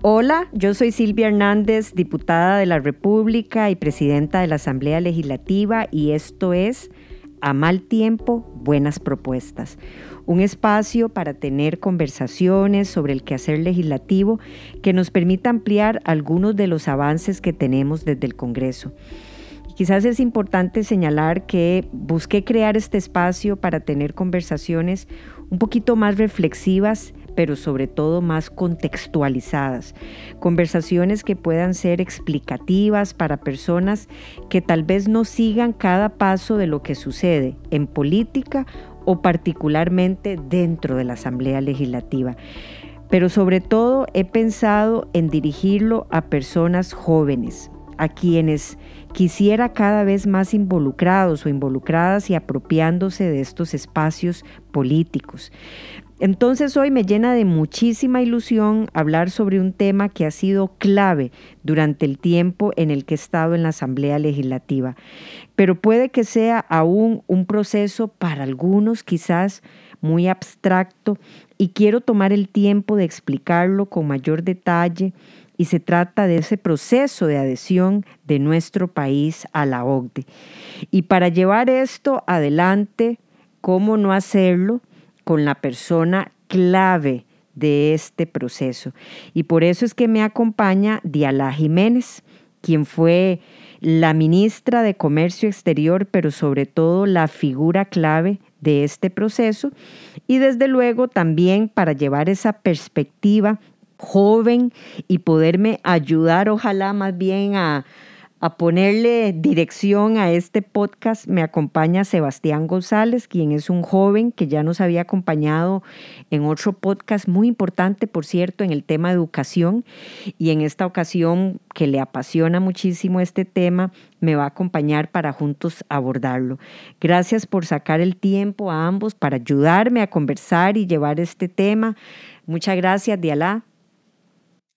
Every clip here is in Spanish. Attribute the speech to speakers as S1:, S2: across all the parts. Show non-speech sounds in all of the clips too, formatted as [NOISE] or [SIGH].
S1: Hola, yo soy Silvia Hernández, diputada de la República y presidenta de la Asamblea Legislativa y esto es A Mal Tiempo, Buenas Propuestas, un espacio para tener conversaciones sobre el quehacer legislativo que nos permita ampliar algunos de los avances que tenemos desde el Congreso. Quizás es importante señalar que busqué crear este espacio para tener conversaciones un poquito más reflexivas pero sobre todo más contextualizadas. Conversaciones que puedan ser explicativas para personas que tal vez no sigan cada paso de lo que sucede en política o particularmente dentro de la Asamblea Legislativa. Pero sobre todo he pensado en dirigirlo a personas jóvenes, a quienes quisiera cada vez más involucrados o involucradas y apropiándose de estos espacios políticos. Entonces hoy me llena de muchísima ilusión hablar sobre un tema que ha sido clave durante el tiempo en el que he estado en la Asamblea Legislativa, pero puede que sea aún un proceso para algunos quizás muy abstracto y quiero tomar el tiempo de explicarlo con mayor detalle y se trata de ese proceso de adhesión de nuestro país a la OCDE. Y para llevar esto adelante, ¿cómo no hacerlo? con la persona clave de este proceso. Y por eso es que me acompaña Diala Jiménez, quien fue la ministra de Comercio Exterior, pero sobre todo la figura clave de este proceso. Y desde luego también para llevar esa perspectiva joven y poderme ayudar, ojalá más bien a, a ponerle dirección a este podcast me acompaña Sebastián González, quien es un joven que ya nos había acompañado en otro podcast muy importante, por cierto, en el tema de educación. Y en esta ocasión, que le apasiona muchísimo este tema, me va a acompañar para juntos abordarlo. Gracias por sacar el tiempo a ambos para ayudarme a conversar y llevar este tema. Muchas gracias, Dialá.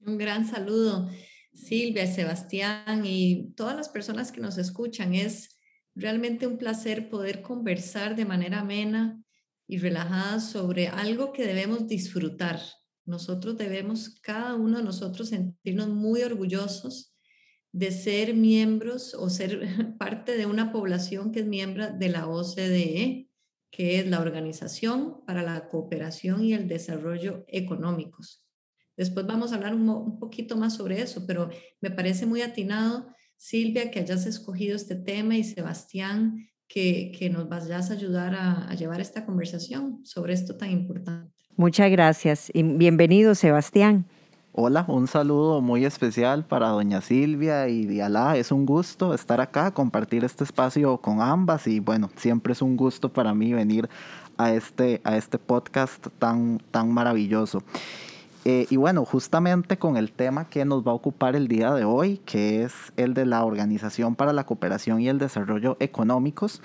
S2: Un gran saludo. Silvia, Sebastián y todas las personas que nos escuchan. Es realmente un placer poder conversar de manera amena y relajada sobre algo que debemos disfrutar. Nosotros debemos, cada uno de nosotros, sentirnos muy orgullosos de ser miembros o ser [LAUGHS] parte de una población que es miembro de la OCDE, que es la Organización para la Cooperación y el Desarrollo Económicos. Después vamos a hablar un, poquito más sobre eso, pero me parece muy atinado, Silvia, que hayas escogido este tema y Sebastián, que, que nos vayas a ayudar a, a llevar esta conversación sobre esto tan importante.
S1: Muchas gracias y bienvenido, Sebastián.
S3: Hola, un saludo muy especial para doña Silvia y Dialá. Es un gusto estar acá, compartir este espacio con ambas y bueno, siempre es un gusto para mí venir a este, a este podcast tan, tan maravilloso. Eh, y bueno, justamente con el tema que nos va a ocupar el día de hoy, que es el de la Organización para la Cooperación y el Desarrollo Económicos,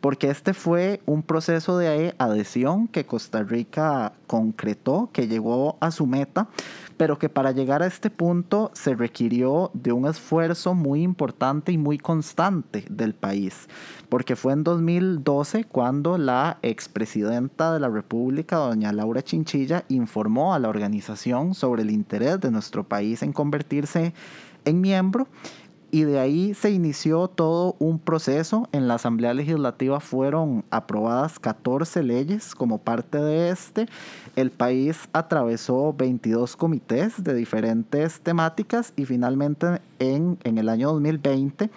S3: porque este fue un proceso de adhesión que Costa Rica concretó, que llegó a su meta, pero que para llegar a este punto se requirió de un esfuerzo muy importante y muy constante del país, porque fue en 2012 cuando la expresidenta de la República, doña Laura Chinchilla, informó a la organización sobre el interés de nuestro país en convertirse en miembro y de ahí se inició todo un proceso. En la Asamblea Legislativa fueron aprobadas 14 leyes como parte de este. El país atravesó 22 comités de diferentes temáticas y finalmente en, en el año 2020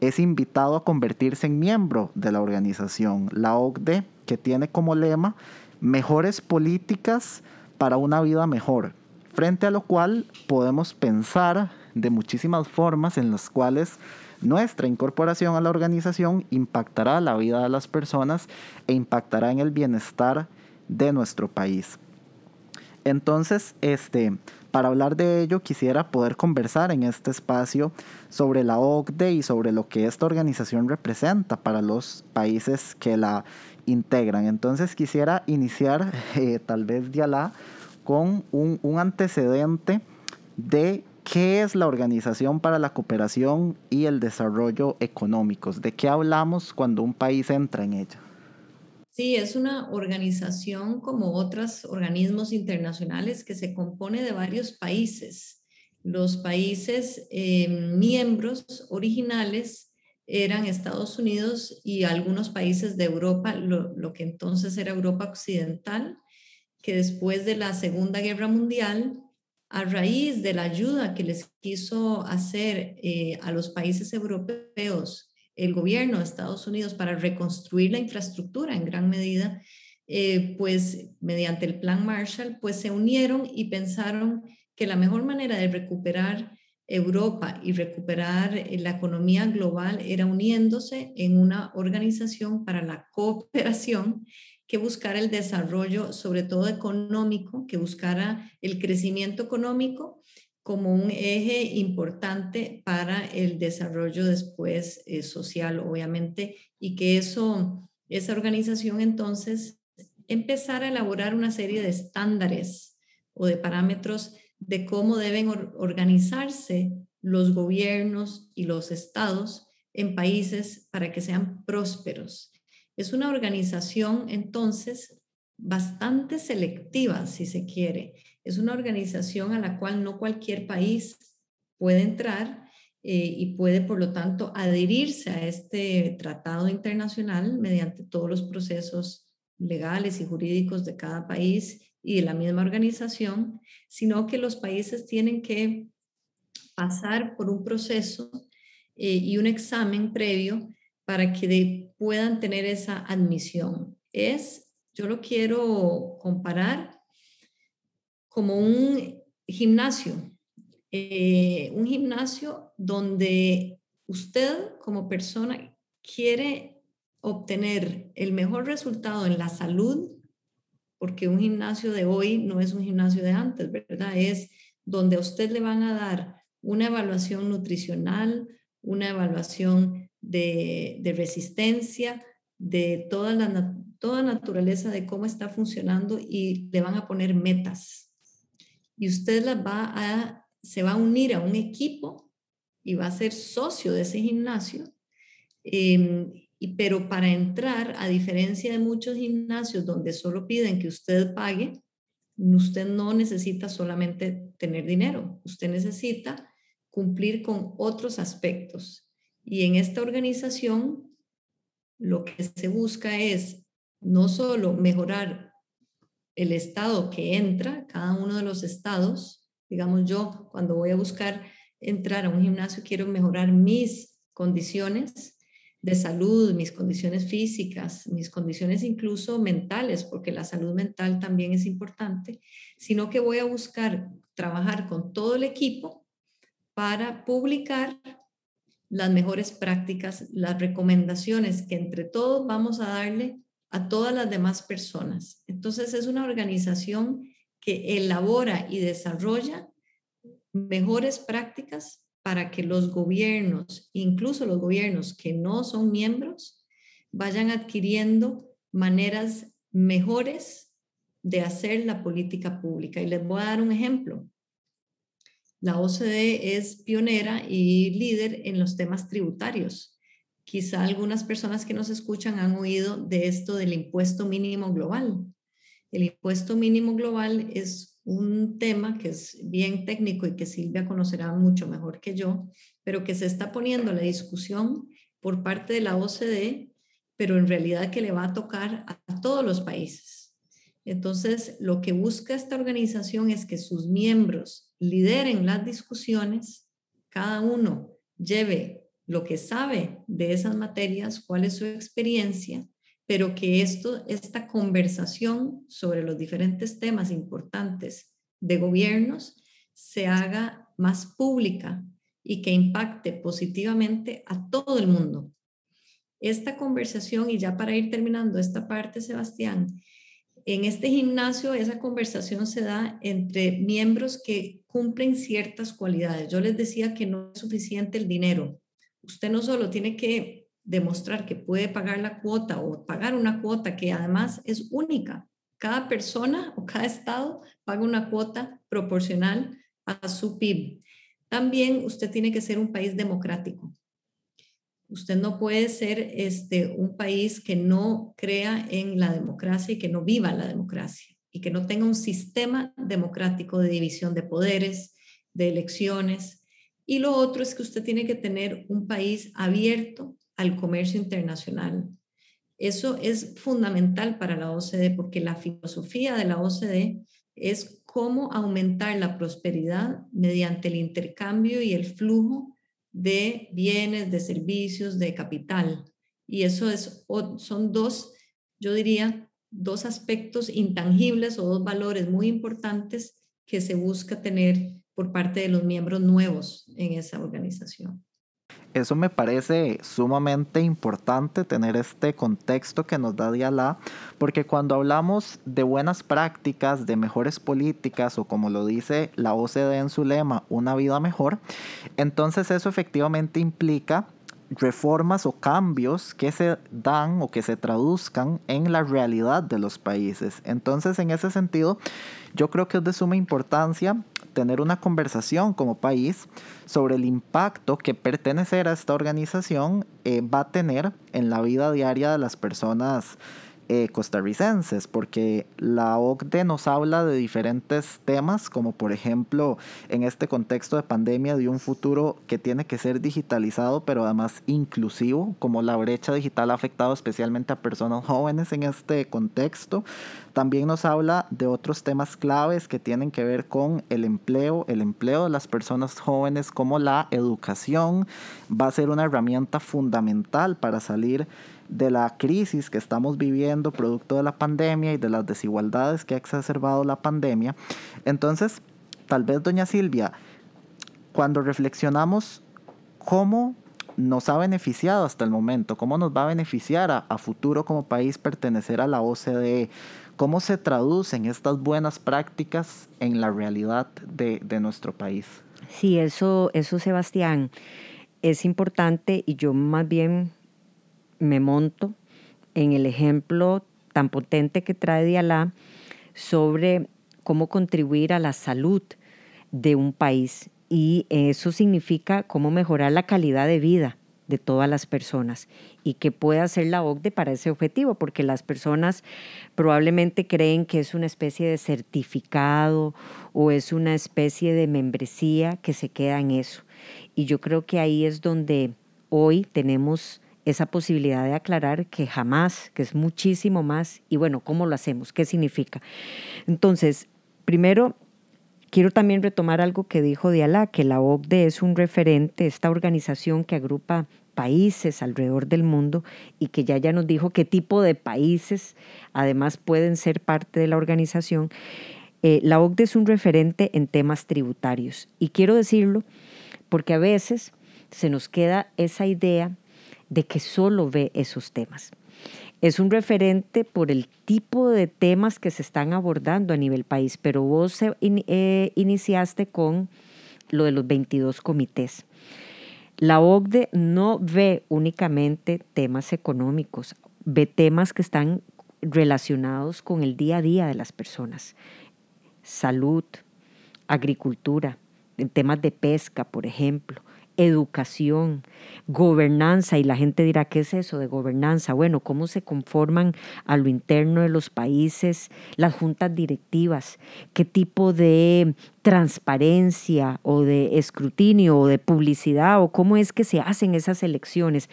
S3: es invitado a convertirse en miembro de la organización, la OCDE, que tiene como lema mejores políticas para una vida mejor, frente a lo cual podemos pensar de muchísimas formas en las cuales nuestra incorporación a la organización impactará la vida de las personas e impactará en el bienestar de nuestro país. Entonces, este, para hablar de ello, quisiera poder conversar en este espacio sobre la OCDE y sobre lo que esta organización representa para los países que la integran. Entonces, quisiera iniciar, [LAUGHS] eh, tal vez, Dialá, con un, un antecedente de ¿Qué es la Organización para la Cooperación y el Desarrollo Económicos? ¿De qué hablamos cuando un país entra en ella?
S2: Sí, es una organización como otros organismos internacionales que se compone de varios países los países eh, miembros originales eran Estados Unidos y algunos países de Europa, lo, que entonces era Europa Occidental, que después de la Segunda Guerra Mundial, a raíz de la ayuda que les quiso hacer eh, a los países europeos el gobierno de Estados Unidos para reconstruir la infraestructura en gran medida, eh, pues mediante el plan Marshall, pues se unieron y pensaron que la mejor manera de recuperar Europa y recuperar eh, la economía global era uniéndose en una organización para la cooperación que buscara el desarrollo, sobre todo económico, que buscara el crecimiento económico como un eje importante para el desarrollo después eh, social, obviamente, y que eso, esa organización entonces empezara a elaborar una serie de estándares o de parámetros de cómo deben organizarse los gobiernos y los estados en países para que sean prósperos. Es una organización entonces bastante selectiva, si se quiere. Es una organización a la cual no cualquier país puede entrar eh, y puede, por lo tanto, adherirse a este tratado internacional mediante todos los procesos legales y jurídicos de cada país y de la misma organización, sino que los países tienen que pasar por un proceso eh, y un examen previo para que puedan tener esa admisión. Es, yo lo quiero comparar como un gimnasio, eh, un gimnasio donde usted como persona quiere obtener el mejor resultado en la salud porque un gimnasio de hoy no es un gimnasio de antes, ¿verdad? Es donde a usted le van a dar una evaluación nutricional, una evaluación de, resistencia, de toda la toda naturaleza de cómo está funcionando y le van a poner metas. Y usted las va se va a unir a un equipo y va a ser socio de ese gimnasio. Em, pero para entrar, a diferencia de muchos gimnasios donde solo piden que usted pague, usted no necesita solamente tener dinero, usted necesita cumplir con otros aspectos. Y en esta organización, lo que se busca es no solo mejorar el estado que entra, cada uno de los estados, digamos yo, cuando voy a buscar entrar a un gimnasio, quiero mejorar mis condiciones, de salud, mis condiciones físicas, mis condiciones incluso mentales, porque la salud mental también es importante, sino que voy a buscar trabajar con todo el equipo para publicar las mejores prácticas, las recomendaciones que entre todos vamos a darle a todas las demás personas. Entonces es una organización que elabora y desarrolla mejores prácticas para que los gobiernos, incluso los gobiernos que no son miembros, vayan adquiriendo maneras mejores de hacer la política pública. Y les voy a dar un ejemplo. La OCDE es pionera y líder en los temas tributarios. Quizá algunas personas que nos escuchan han oído de esto del impuesto mínimo global. El impuesto mínimo global es un tema que es bien técnico y que Silvia conocerá mucho mejor que yo, pero que se está poniendo la discusión por parte de la OCDE, pero en realidad que le va a tocar a todos los países. Entonces, lo que busca esta organización es que sus miembros lideren las discusiones, cada uno lleve lo que sabe de esas materias, cuál es su experiencia, pero que esto, esta conversación sobre los diferentes temas importantes de gobiernos se haga más pública y que impacte positivamente a todo el mundo. Esta conversación, y ya para ir terminando esta parte, Sebastián, en este gimnasio esa conversación se da entre miembros que cumplen ciertas cualidades. Yo les decía que no es suficiente el dinero. Usted no solo tiene que demostrar que puede pagar la cuota o pagar una cuota que además es única. Cada persona o cada estado paga una cuota proporcional a su PIB. También usted tiene que ser un país democrático. Usted no puede ser este, un país que no crea en la democracia y que no viva la democracia y que no tenga un sistema democrático de división de poderes, de elecciones. Y lo otro es que usted tiene que tener un país abierto al comercio internacional. Eso es fundamental para la OCDE porque la filosofía de la OCDE es cómo aumentar la prosperidad mediante el intercambio y el flujo de bienes, de servicios, de capital. Y eso es, son dos, yo diría, dos aspectos intangibles o dos valores muy importantes que se busca tener por parte de los miembros nuevos en esa organización.
S3: Eso me parece sumamente importante tener este contexto que nos da Dialá, porque cuando hablamos de buenas prácticas, de mejores políticas o como lo dice la OCDE en su lema, una vida mejor, entonces eso efectivamente implica reformas o cambios que se dan o que se traduzcan en la realidad de los países. Entonces, en ese sentido, yo creo que es de suma importancia tener una conversación como país sobre el impacto que pertenecer a esta organización eh, va a tener en la vida diaria de las personas eh, costarricenses, porque la OCDE nos habla de diferentes temas, como por ejemplo en este contexto de pandemia de un futuro que tiene que ser digitalizado, pero además inclusivo, como la brecha digital ha afectado especialmente a personas jóvenes en este contexto. También nos habla de otros temas claves que tienen que ver con el empleo, el empleo de las personas jóvenes, como la educación va a ser una herramienta fundamental para salir de la crisis que estamos viviendo producto de la pandemia y de las desigualdades que ha exacerbado la pandemia. Entonces, tal vez, doña Silvia, cuando reflexionamos cómo nos ha beneficiado hasta el momento, cómo nos va a beneficiar a, futuro como país pertenecer a la OCDE, cómo se traducen estas buenas prácticas en la realidad de, de nuestro país.
S1: Sí, eso, eso, Sebastián, es importante y yo más bien me monto en el ejemplo tan potente que trae Dialá sobre cómo contribuir a la salud de un país. Y eso significa cómo mejorar la calidad de vida de todas las personas y qué puede hacer la OCDE para ese objetivo, porque las personas probablemente creen que es una especie de certificado o es una especie de membresía que se queda en eso. Y yo creo que ahí es donde hoy tenemos esa posibilidad de aclarar que jamás, que es muchísimo más, y bueno, ¿cómo lo hacemos? ¿Qué significa? Entonces, primero, quiero también retomar algo que dijo Diala, que la OCDE es un referente, esta organización que agrupa países alrededor del mundo y que ya ya nos dijo qué tipo de países además pueden ser parte de la organización. Eh, la OCDE es un referente en temas tributarios y quiero decirlo porque a veces se nos queda esa idea de que solo ve esos temas. Es un referente por el tipo de temas que se están abordando a nivel país, pero vos eh, iniciaste con lo de los 22 comités. La OCDE no ve únicamente temas económicos, ve temas que están relacionados con el día a día de las personas. Salud, agricultura, temas de pesca, por ejemplo, educación, gobernanza, y la gente dirá, ¿qué es eso de gobernanza? Bueno, cómo se conforman a lo interno de los países las juntas directivas, qué tipo de transparencia o de escrutinio o de publicidad o cómo es que se hacen esas elecciones.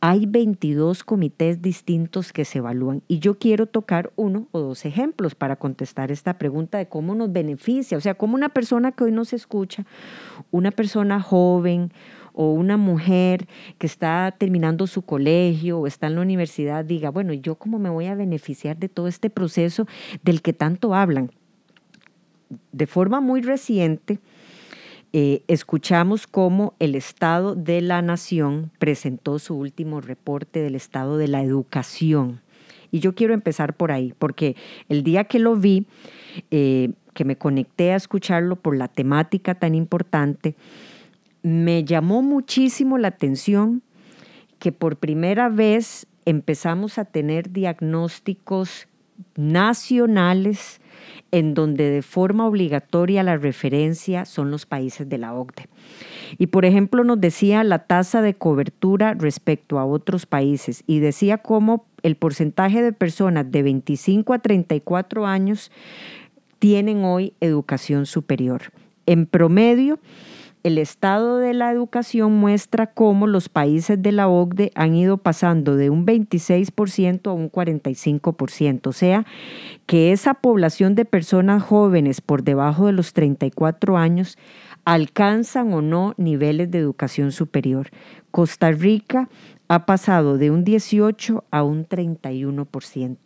S1: Hay 22 comités distintos que se evalúan y yo quiero tocar uno o dos ejemplos para contestar esta pregunta de cómo nos beneficia, o sea, cómo una persona que hoy nos escucha, una persona joven, o una mujer que está terminando su colegio o está en la universidad diga, bueno, ¿yo cómo me voy a beneficiar de todo este proceso del que tanto hablan? De forma muy reciente, eh, escuchamos cómo el Estado de la Nación presentó su último reporte del estado de la educación. Y yo quiero empezar por ahí, porque el día que lo vi, eh, que me conecté a escucharlo por la temática tan importante, me llamó muchísimo la atención que por primera vez empezamos a tener diagnósticos nacionales en donde de forma obligatoria la referencia son los países de la OCDE. Y por ejemplo nos decía la tasa de cobertura respecto a otros países y decía cómo el porcentaje de personas de 25 a 34 años tienen hoy educación superior En promedio, el estado de la educación muestra cómo los países de la OCDE han ido pasando de un 26% a un 45%, o sea, que esa población de personas jóvenes por debajo de los 34 años alcanzan o no niveles de educación superior. Costa Rica ha pasado de un 18 a un 31%,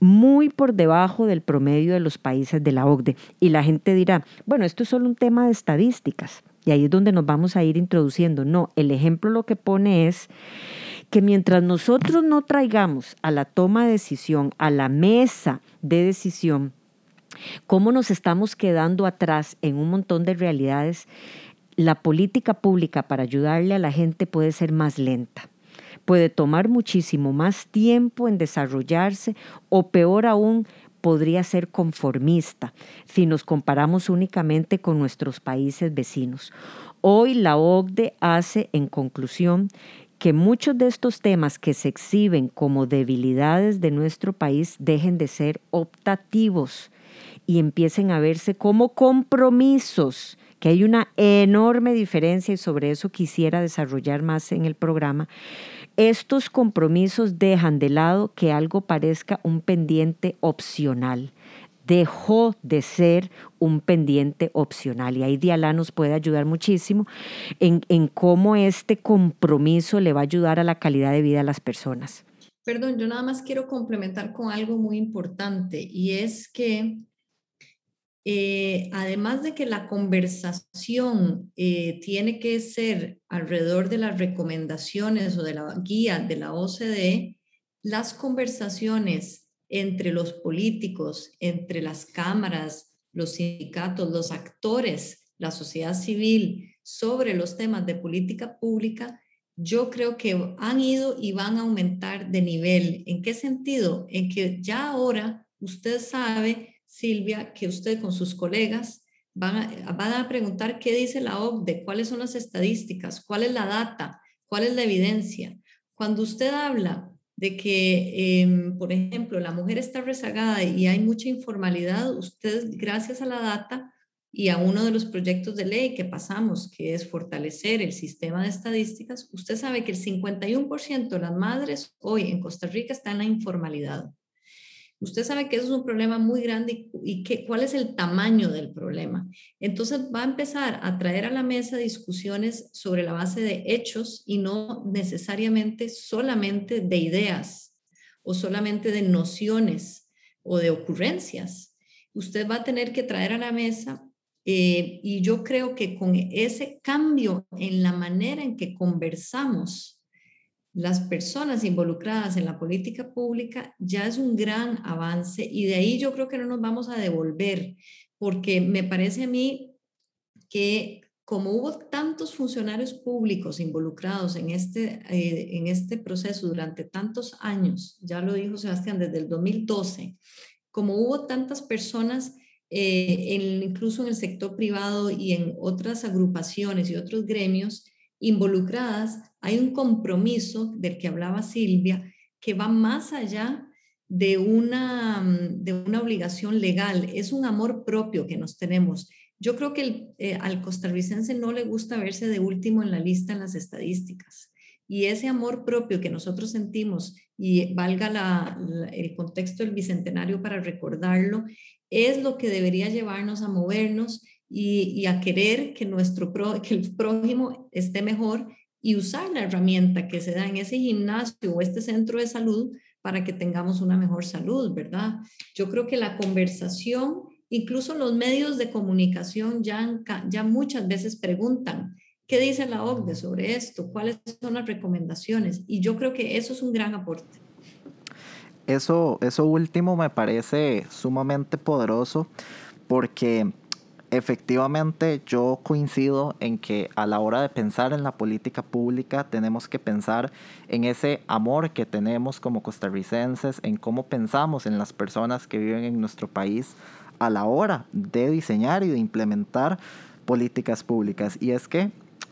S1: muy por debajo del promedio de los países de la OCDE. Y la gente dirá, bueno, esto es solo un tema de estadísticas. Y ahí es donde nos vamos a ir introduciendo. No, el ejemplo lo que pone es que mientras nosotros no traigamos a la toma de decisión, a la mesa de decisión, cómo nos estamos quedando atrás en un montón de realidades, la política pública para ayudarle a la gente puede ser más lenta puede tomar muchísimo más tiempo en desarrollarse o peor aún, podría ser conformista si nos comparamos únicamente con nuestros países vecinos. Hoy la OCDE hace, en conclusión, que muchos de estos temas que se exhiben como debilidades de nuestro país dejen de ser optativos y empiecen a verse como compromisos, que hay una enorme diferencia y sobre eso quisiera desarrollar más en el programa. Estos compromisos dejan de lado que algo parezca un pendiente opcional dejó de ser un pendiente opcional. Y ahí Diala nos puede ayudar muchísimo en, en, cómo este compromiso le va a ayudar a la calidad de vida de las personas.
S2: Perdón, yo nada más quiero complementar con algo muy importante y es que eh, además de que la conversación eh, tiene que ser alrededor de las recomendaciones o de la guía de la OCDE, las conversaciones entre los políticos, entre las cámaras, los sindicatos, los actores, la sociedad civil sobre los temas de política pública, yo creo que han ido y van a aumentar de nivel. ¿En qué sentido? En que ya ahora usted sabe Silvia, que usted con sus colegas van a, preguntar qué dice la OCDE, cuáles son las estadísticas, cuál es la data, cuál es la evidencia. Cuando usted habla de que, em, por ejemplo, la mujer está rezagada y hay mucha informalidad, usted, gracias a la data y a uno de los proyectos de ley que pasamos, que es fortalecer el sistema de estadísticas, usted sabe que el 51% de las madres hoy en Costa Rica están en la informalidad. Usted sabe que eso es un problema muy grande y, que, cuál es el tamaño del problema. Entonces va a empezar a traer a la mesa discusiones sobre la base de hechos y no necesariamente solamente de ideas o solamente de nociones o de ocurrencias. Usted va a tener que traer a la mesa eh, y yo creo que con ese cambio en la manera en que conversamos las personas involucradas en la política pública ya es un gran avance y de ahí yo creo que no nos vamos a devolver, porque me parece a mí que como hubo tantos funcionarios públicos involucrados en este, eh, en este proceso durante tantos años, ya lo dijo Sebastián, desde el 2012, como hubo tantas personas, eh, incluso en el sector privado y en otras agrupaciones y otros gremios, involucradas, hay un compromiso del que hablaba Silvia que va más allá de una, de una obligación legal, es un amor propio que nos tenemos. Yo creo que eh, al costarricense no le gusta verse de último en la lista en las estadísticas. Y ese amor propio que nosotros sentimos, y valga el contexto del bicentenario para recordarlo, es lo que debería llevarnos a movernos y, a querer que, nuestro que el prójimo esté mejor y usar la herramienta que se da en ese gimnasio o este centro de salud para que tengamos una mejor salud, ¿verdad? Yo creo que la conversación, incluso los medios de comunicación ya, ya muchas veces preguntan, ¿qué dice la OCDE sobre esto? ¿Cuáles son las recomendaciones? Y yo creo que eso es un gran aporte.
S3: Eso, eso último me parece sumamente poderoso porque Efectivamente, yo coincido en que a la hora de pensar en la política pública tenemos que pensar en ese amor que tenemos como costarricenses, en cómo pensamos en las personas que viven en nuestro país a la hora de diseñar y de implementar políticas públicas. Y es que,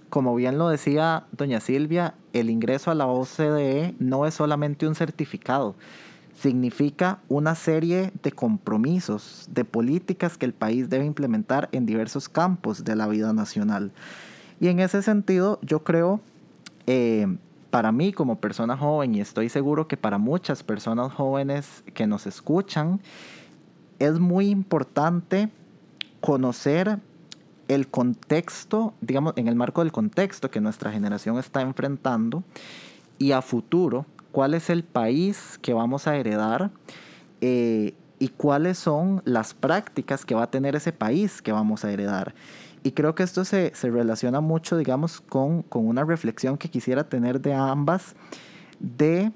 S3: como bien lo decía doña Silvia, el ingreso a la OCDE no es solamente un certificado, significa una serie de compromisos, de políticas que el país debe implementar en diversos campos de la vida nacional. Y en ese sentido, yo creo, eh, para mí como persona joven, y estoy seguro que para muchas personas jóvenes que nos escuchan, es muy importante conocer el contexto, digamos, en el marco del contexto que nuestra generación está enfrentando y a futuro cuál es el país que vamos a heredar eh, y cuáles son las prácticas que va a tener ese país que vamos a heredar. Y creo que esto se, relaciona mucho, digamos, con, una reflexión que quisiera tener de ambas, de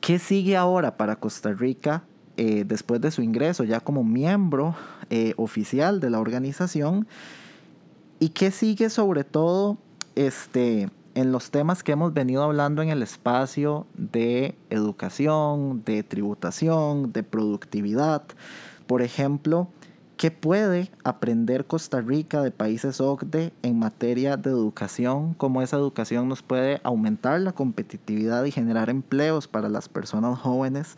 S3: qué sigue ahora para Costa Rica eh, después de su ingreso ya como miembro eh, oficial de la organización y qué sigue sobre todo este, en los temas que hemos venido hablando en el espacio de educación, de tributación, de productividad. Por ejemplo, ¿qué puede aprender Costa Rica de países OCDE en materia de educación? ¿Cómo esa educación nos puede aumentar la competitividad y generar empleos para las personas jóvenes?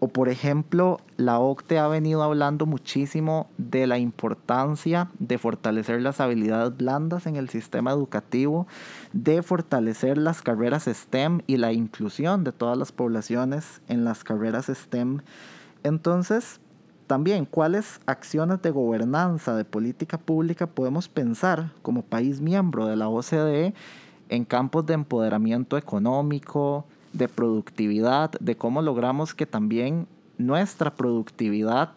S3: O por ejemplo, la OCTE ha venido hablando muchísimo de la importancia de fortalecer las habilidades blandas en el sistema educativo, de fortalecer las carreras STEM y la inclusión de todas las poblaciones en las carreras STEM. Entonces, también, ¿cuáles acciones de gobernanza, de política pública podemos pensar como país miembro de la OCDE en campos de empoderamiento económico, de productividad, de cómo logramos que también nuestra productividad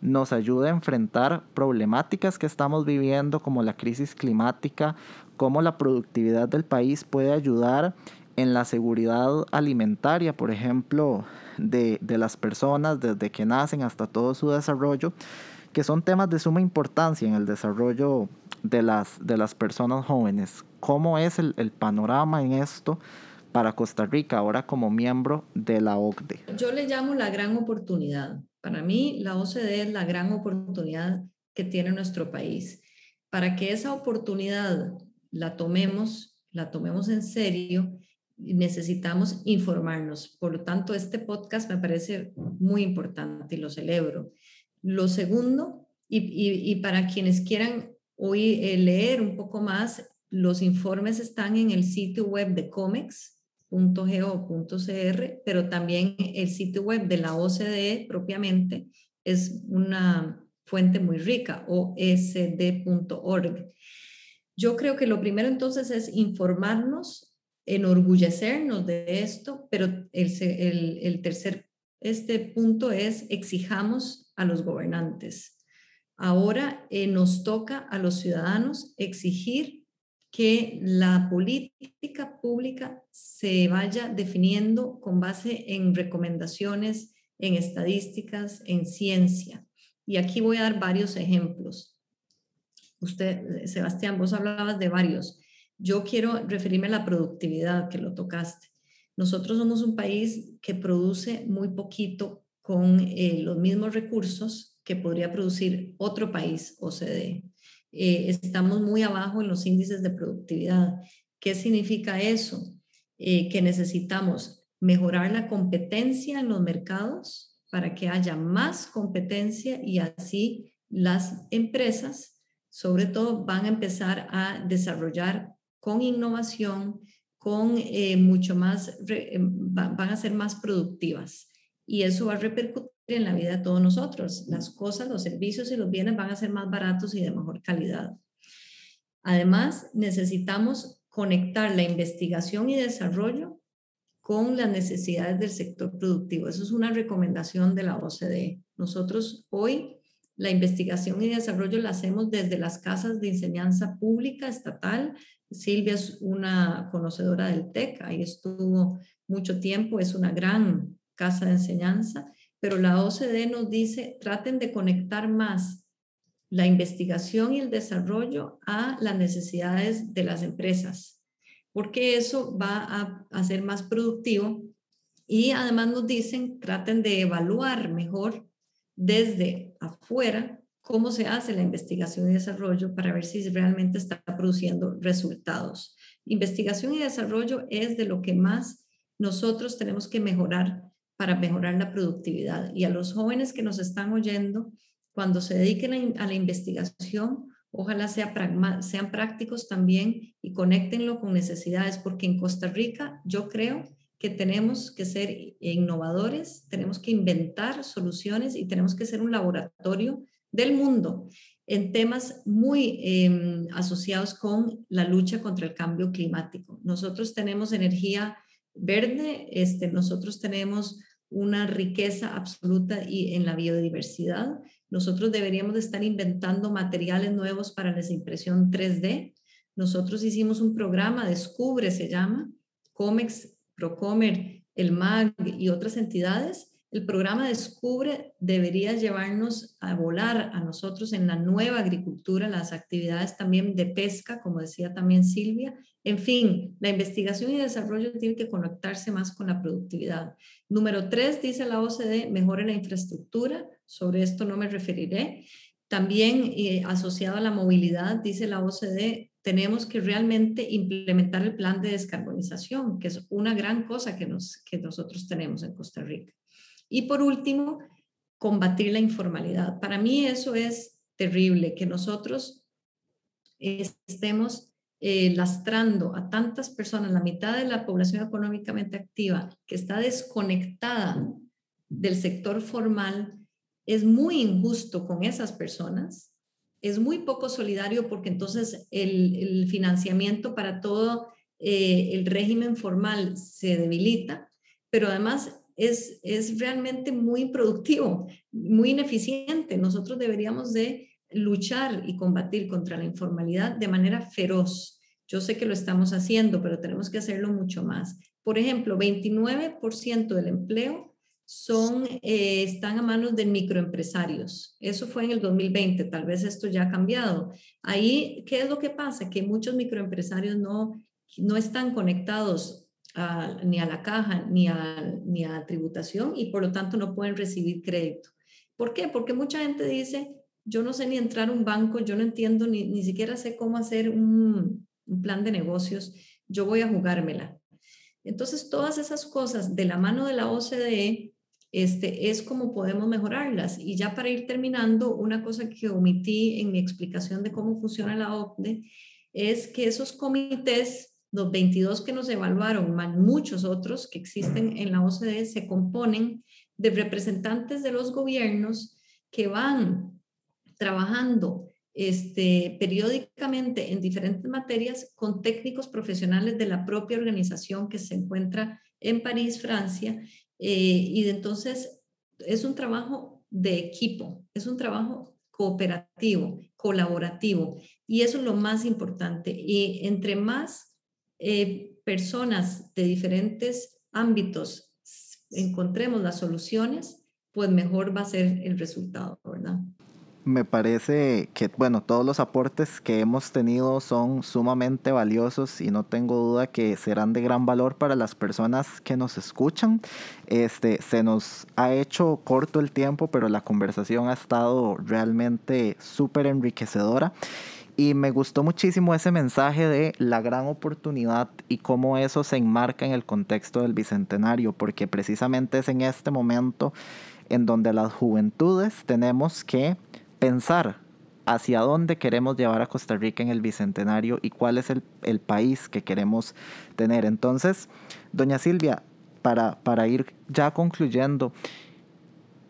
S3: nos ayude a enfrentar problemáticas que estamos viviendo como la crisis climática, cómo la productividad del país puede ayudar en la seguridad alimentaria, por ejemplo, de, de, las personas desde que nacen hasta todo su desarrollo, que son temas de suma importancia en el desarrollo de las, de las personas jóvenes. ¿Cómo es el, el panorama en esto? Para Costa Rica ahora como miembro de la OCDE?
S2: Yo le llamo la gran oportunidad. Para mí, la OCDE es la gran oportunidad que tiene nuestro país. Para que esa oportunidad la tomemos, la tomemos en serio, necesitamos informarnos. Por lo tanto, este podcast me parece muy importante y lo celebro. Lo segundo, y, para quienes quieran hoy eh, leer un poco más, los informes están en el sitio web de COMEX, .go.cr, pero también el sitio web de la OCDE propiamente es una fuente muy rica, osd.org. Yo creo que lo primero entonces es informarnos, enorgullecernos de esto, pero el, el, tercer este punto es exijamos a los gobernantes. Ahora eh, nos toca a los ciudadanos exigir que la política pública se vaya definiendo con base en recomendaciones, en estadísticas, en ciencia. Y aquí voy a dar varios ejemplos. Usted, Sebastián, vos hablabas de varios. Yo quiero referirme a la productividad que lo tocaste. Nosotros somos un país que produce muy poquito con eh, los mismos recursos que podría producir otro país OCDE. Eh, estamos muy abajo en los índices de productividad. ¿Qué significa eso? Eh, que necesitamos mejorar la competencia en los mercados para que haya más competencia y así las empresas, sobre todo, van a empezar a desarrollar con innovación, con eh, mucho más, van a ser más productivas. Y eso va a repercutir en la vida de todos nosotros. Las cosas, los servicios y los bienes van a ser más baratos y de mejor calidad. Además, necesitamos conectar la investigación y desarrollo con las necesidades del sector productivo. Eso es una recomendación de la OCDE. Nosotros hoy la investigación y desarrollo la hacemos desde las casas de enseñanza pública estatal. Silvia es una conocedora del TEC, ahí estuvo mucho tiempo, es una gran casa de enseñanza pero la OCDE nos dice, traten de conectar más la investigación y el desarrollo a las necesidades de las empresas, porque eso va a hacer más productivo y además nos dicen, traten de evaluar mejor desde afuera cómo se hace la investigación y desarrollo para ver si realmente está produciendo resultados. Investigación y desarrollo es de lo que más nosotros tenemos que mejorar para mejorar la productividad. Y a los jóvenes que nos están oyendo, cuando se dediquen a la investigación, ojalá sea sean prácticos también y conéctenlo con necesidades, porque en Costa Rica yo creo que tenemos que ser innovadores, tenemos que inventar soluciones y tenemos que ser un laboratorio del mundo en temas muy em, asociados con la lucha contra el cambio climático. Nosotros tenemos energía verde, este, nosotros tenemos una riqueza absoluta y en la biodiversidad. Nosotros deberíamos de estar inventando materiales nuevos para la impresión 3D. Nosotros hicimos un programa, Descubre se llama, COMEX, Procomer, el MAG y otras entidades. El programa Descubre debería llevarnos a volar a nosotros en la nueva agricultura, las actividades también de pesca, como decía también Silvia, en fin, la investigación y desarrollo tiene que conectarse más con la productividad. Número tres, dice la OCDE, mejore la infraestructura. Sobre esto no me referiré. También eh, asociado a la movilidad, dice la OCDE, tenemos que realmente implementar el plan de descarbonización, que es una gran cosa que, nos, que nosotros tenemos en Costa Rica. Y por último, combatir la informalidad. Para mí eso es terrible, que nosotros estemos eh, lastrando a tantas personas, la mitad de la población económicamente activa, que está desconectada del sector formal, es muy injusto con esas personas, es muy poco solidario porque entonces el, financiamiento para todo eh, el régimen formal se debilita, pero además es, es realmente muy productivo, muy ineficiente. Nosotros deberíamos de luchar y combatir contra la informalidad de manera feroz. Yo sé que lo estamos haciendo, pero tenemos que hacerlo mucho más. Por ejemplo, 29% del empleo son, eh, están a manos de microempresarios. Eso fue en el 2020, tal vez esto ya ha cambiado. Ahí, ¿qué es lo que pasa? Que muchos microempresarios no, no están conectados ni a la caja ni a, ni a tributación y por lo tanto no pueden recibir crédito. ¿Por qué? Porque mucha gente dice, yo no sé ni entrar a un banco, yo no entiendo, ni, ni siquiera sé cómo hacer un, plan de negocios, yo voy a jugármela. Entonces, todas esas cosas de la mano de la OCDE este, es como podemos mejorarlas. Y ya para ir terminando, una cosa que omití en mi explicación de cómo funciona la OCDE es que esos comités, los 22 que nos evaluaron, más muchos otros que existen en la OCDE, se componen de representantes de los gobiernos que van trabajando este, periódicamente en diferentes materias con técnicos profesionales de la propia organización que se encuentra en París, Francia. Eh, y entonces es un trabajo de equipo, es un trabajo cooperativo, colaborativo. Y eso es lo más importante. Y entre más eh, personas de diferentes ámbitos encontremos las soluciones, pues mejor va a ser el resultado, ¿verdad?
S3: me parece que, bueno, todos los aportes que hemos tenido son sumamente valiosos y no tengo duda que serán de gran valor para las personas que nos escuchan. Este, se nos ha hecho corto el tiempo, pero la conversación ha estado realmente súper enriquecedora. Y me gustó muchísimo ese mensaje de la gran oportunidad y cómo eso se enmarca en el contexto del Bicentenario, porque precisamente es en este momento en donde las juventudes tenemos que pensar hacia dónde queremos llevar a Costa Rica en el Bicentenario y cuál es el, país que queremos tener. Entonces, doña Silvia, para, para ir ya concluyendo,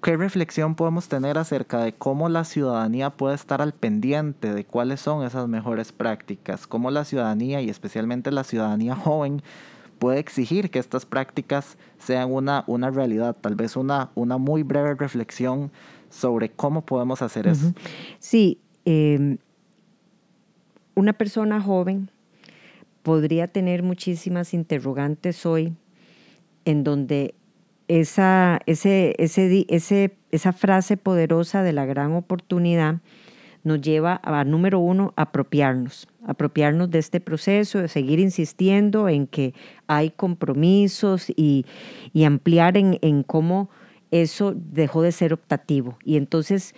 S3: ¿qué reflexión podemos tener acerca de cómo la ciudadanía puede estar al pendiente de cuáles son esas mejores prácticas? ¿Cómo la ciudadanía y especialmente la ciudadanía [LAUGHS] joven puede exigir que estas prácticas sean una, una realidad? Tal vez una, una muy breve reflexión sobre cómo podemos hacer eso.
S1: Sí, em, una persona joven podría tener muchísimas interrogantes hoy en donde esa, ese, ese, ese, esa frase poderosa de la gran oportunidad nos lleva a, número uno, apropiarnos, apropiarnos de este proceso, de seguir insistiendo en que hay compromisos y, y ampliar en, en cómo eso dejó de ser optativo. Y entonces,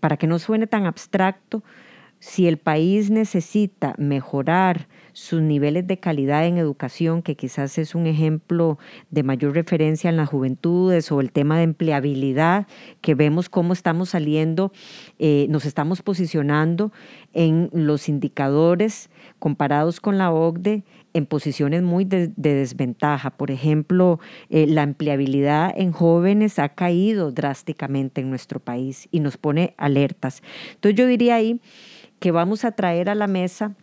S1: para que no suene tan abstracto, si el país necesita mejorar sus niveles de calidad en educación, que quizás es un ejemplo de mayor referencia en las juventudes, o el tema de empleabilidad, que vemos cómo estamos saliendo, eh, nos estamos posicionando en los indicadores comparados con la OCDE en posiciones muy de, desventaja. Por ejemplo, eh, la empleabilidad en jóvenes ha caído drásticamente en nuestro país y nos pone alertas. Entonces yo diría ahí que vamos a traer a la mesa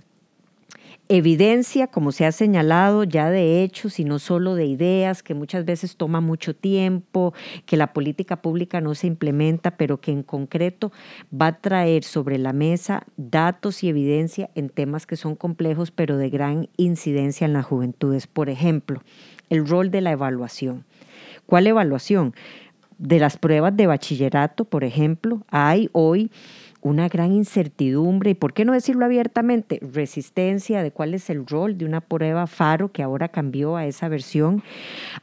S1: evidencia, como se ha señalado ya de hechos y no solo de ideas, que muchas veces toma mucho tiempo, que la política pública no se implementa, pero que en concreto va a traer sobre la mesa datos y evidencia en temas que son complejos, pero de gran incidencia en las juventudes. Por ejemplo, el rol de la evaluación. ¿Cuál evaluación? De las pruebas de bachillerato, por ejemplo, hay hoy una gran incertidumbre y, ¿por qué no decirlo abiertamente? Resistencia de cuál es el rol de una prueba FARO que ahora cambió a esa versión.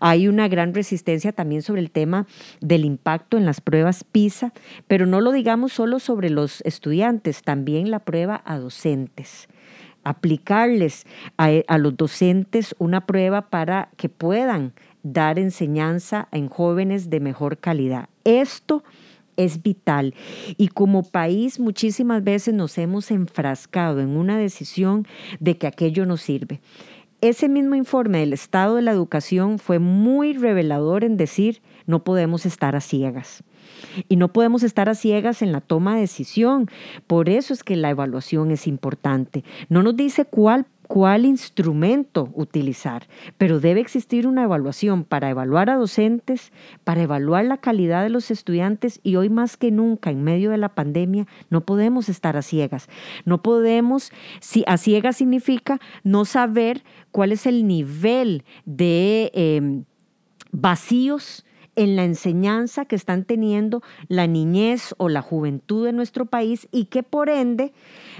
S1: Hay una gran resistencia también sobre el tema del impacto en las pruebas PISA, pero no lo digamos solo sobre los estudiantes, también la prueba a docentes aplicarles a, a los docentes una prueba para que puedan dar enseñanza en jóvenes de mejor calidad. Esto es vital. Y como país muchísimas veces nos hemos enfrascado en una decisión de que aquello no sirve. Ese mismo informe del estado de la educación fue muy revelador en decir no podemos estar a ciegas. Y no podemos estar a ciegas en la toma de decisión. Por eso es que la evaluación es importante. No nos dice cuál cuál instrumento utilizar, pero debe existir una evaluación para evaluar a docentes, para evaluar la calidad de los estudiantes y hoy más que nunca en medio de la pandemia no podemos estar a ciegas. No podemos, si a ciegas significa no saber cuál es el nivel de em, vacíos en la enseñanza que están teniendo la niñez o la juventud de nuestro país y que por ende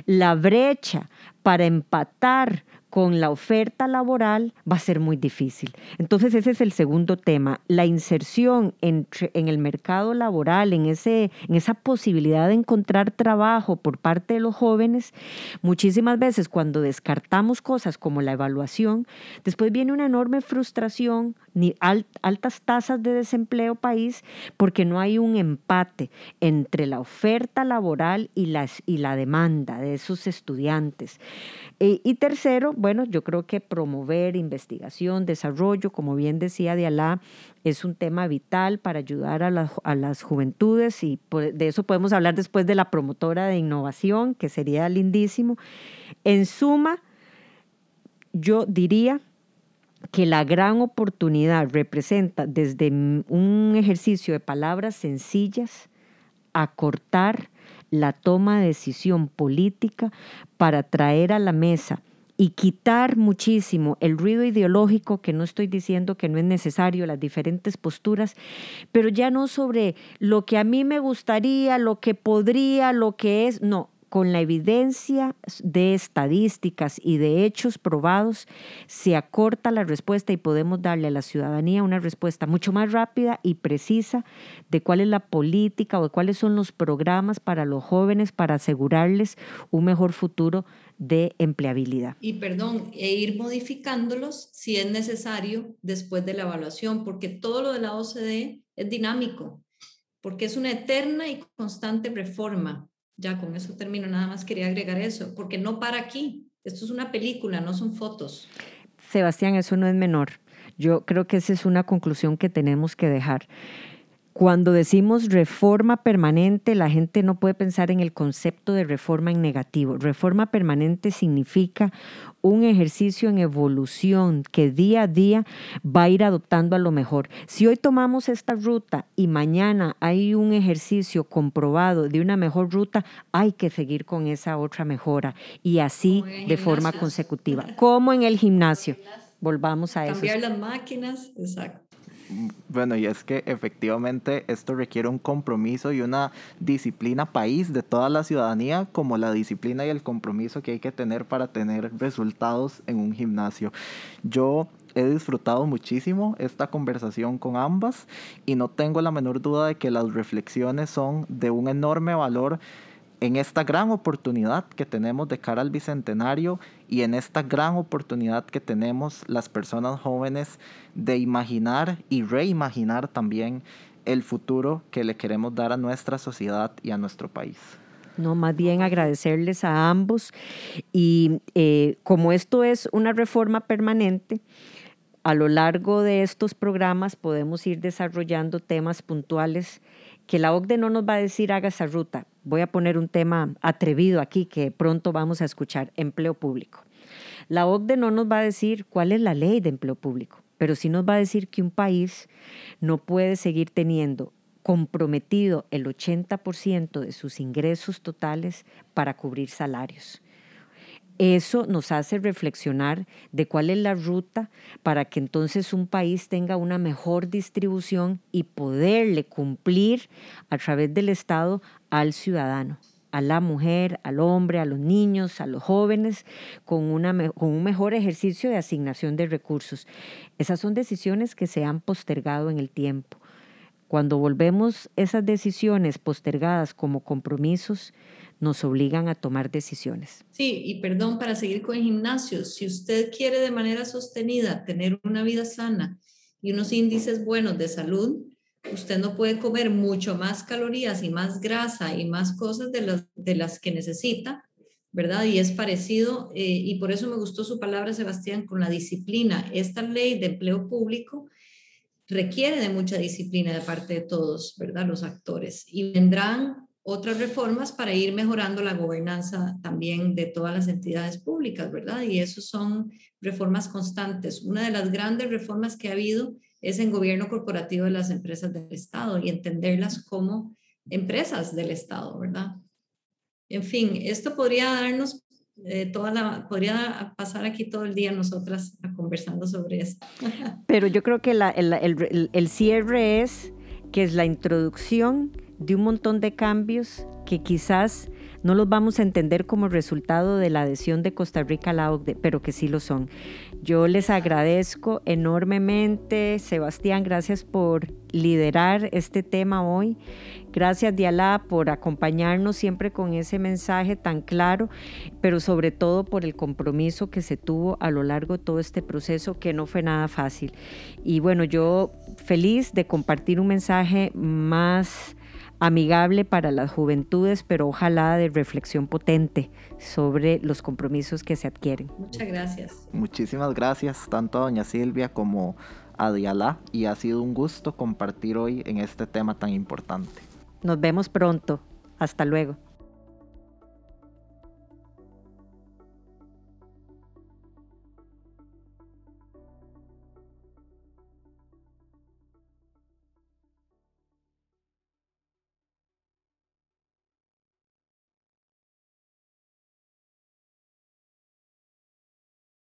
S1: la brecha para empatar con la oferta laboral va a ser muy difícil. Entonces ese es el segundo tema, la inserción en, en el mercado laboral, en, ese, en esa posibilidad de encontrar trabajo por parte de los jóvenes. Muchísimas veces cuando descartamos cosas como la evaluación, después viene una enorme frustración, ni altas tasas de desempleo país, porque no hay un empate entre la oferta laboral y, las, y la demanda de esos estudiantes. Eh, y tercero, bueno, yo creo que promover investigación, desarrollo, como bien decía Dialá, es un tema vital para ayudar a, las juventudes y de eso podemos hablar después de la promotora de innovación, que sería lindísimo. En suma, yo diría que la gran oportunidad representa desde un ejercicio de palabras sencillas, acortar la toma de decisión política para traer a la mesa y quitar muchísimo el ruido ideológico, que no estoy diciendo que no es necesario, las diferentes posturas, pero ya no sobre lo que a mí me gustaría, lo que podría, lo que es, no, con la evidencia de estadísticas y de hechos probados, se acorta la respuesta y podemos darle a la ciudadanía una respuesta mucho más rápida y precisa de cuál es la política o de cuáles son los programas para los jóvenes para asegurarles un mejor futuro de empleabilidad.
S2: Y perdón, e ir modificándolos si es necesario después de la evaluación, porque todo lo de la OCDE es dinámico, porque es una eterna y constante reforma ya con eso termino, nada más quería agregar eso, porque no para aquí. Esto es una película, no son fotos.
S1: Sebastián, eso no es menor. Yo creo que esa es una conclusión que tenemos que dejar. Cuando decimos reforma permanente, la gente no puede pensar en el concepto de reforma en negativo. Reforma permanente significa un ejercicio en evolución que día a día va a ir adoptando a lo mejor. Si hoy tomamos esta ruta y mañana hay un ejercicio comprobado de una mejor ruta, hay que seguir con esa otra mejora y así de forma consecutiva, como en el gimnasio. Volvamos a
S2: eso. Cambiar las máquinas, exacto.
S3: Bueno, y es que efectivamente esto requiere un compromiso y una disciplina país de toda la ciudadanía, como la disciplina y el compromiso que hay que tener para tener resultados en un gimnasio. Yo he disfrutado muchísimo esta conversación con ambas y no tengo la menor duda de que las reflexiones son de un enorme valor en esta gran oportunidad que tenemos de cara al Bicentenario y en esta gran oportunidad que tenemos las personas jóvenes de imaginar y reimaginar también el futuro que le queremos dar a nuestra sociedad y a nuestro país.
S1: No, más bien agradecerles a ambos y eh, como esto es una reforma permanente, a lo largo de estos programas podemos ir desarrollando temas puntuales que la OCDE no nos va a decir haga esa ruta. Voy a poner un tema atrevido aquí que pronto vamos a escuchar, empleo público. La OCDE no nos va a decir cuál es la ley de empleo público, pero sí nos va a decir que un país no puede seguir teniendo comprometido el 80% de sus ingresos totales para cubrir salarios. Eso nos hace reflexionar de cuál es la ruta para que entonces un país tenga una mejor distribución y poderle cumplir a través del Estado al ciudadano a la mujer, al hombre, a los niños, a los jóvenes, con, un mejor ejercicio de asignación de recursos. Esas son decisiones que se han postergado en el tiempo. Cuando volvemos esas decisiones postergadas como compromisos, nos obligan a tomar decisiones.
S2: Sí, y perdón, para seguir con el gimnasio, si usted quiere de manera sostenida tener una vida sana y unos índices buenos de salud, usted no puede comer mucho más calorías y más grasa y más cosas de las, de las que necesita, ¿verdad? Y es parecido, eh, y por eso me gustó su palabra, Sebastián, con la disciplina. Esta ley de empleo público requiere de mucha disciplina de parte de todos, ¿verdad? Los actores. Y vendrán otras reformas para ir mejorando la gobernanza también de todas las entidades públicas, ¿verdad? Y eso son reformas constantes. Una de las grandes reformas que ha habido es en gobierno corporativo de las empresas del Estado y entenderlas como empresas del Estado, ¿verdad? En fin, esto podría darnos eh, toda la, podría pasar aquí todo el día nosotras conversando sobre esto.
S1: Pero yo creo que la, el, el, el cierre es que es la introducción de un montón de cambios que quizás no los vamos a entender como resultado de la adhesión de Costa Rica a la OCDE, pero que sí lo son. Yo les agradezco enormemente, Sebastián, gracias por liderar este tema hoy. Gracias, Dialá, por acompañarnos siempre con ese mensaje tan claro, pero sobre todo por el compromiso que se tuvo a lo largo de todo este proceso, que no fue nada fácil. Y bueno, yo feliz de compartir un mensaje más amigable para las juventudes, pero ojalá de reflexión potente sobre los compromisos que se adquieren.
S2: Muchas gracias.
S3: Muchísimas gracias tanto a doña Silvia como a Dialá y ha sido un gusto compartir hoy en este tema tan importante.
S1: Nos vemos pronto. Hasta luego.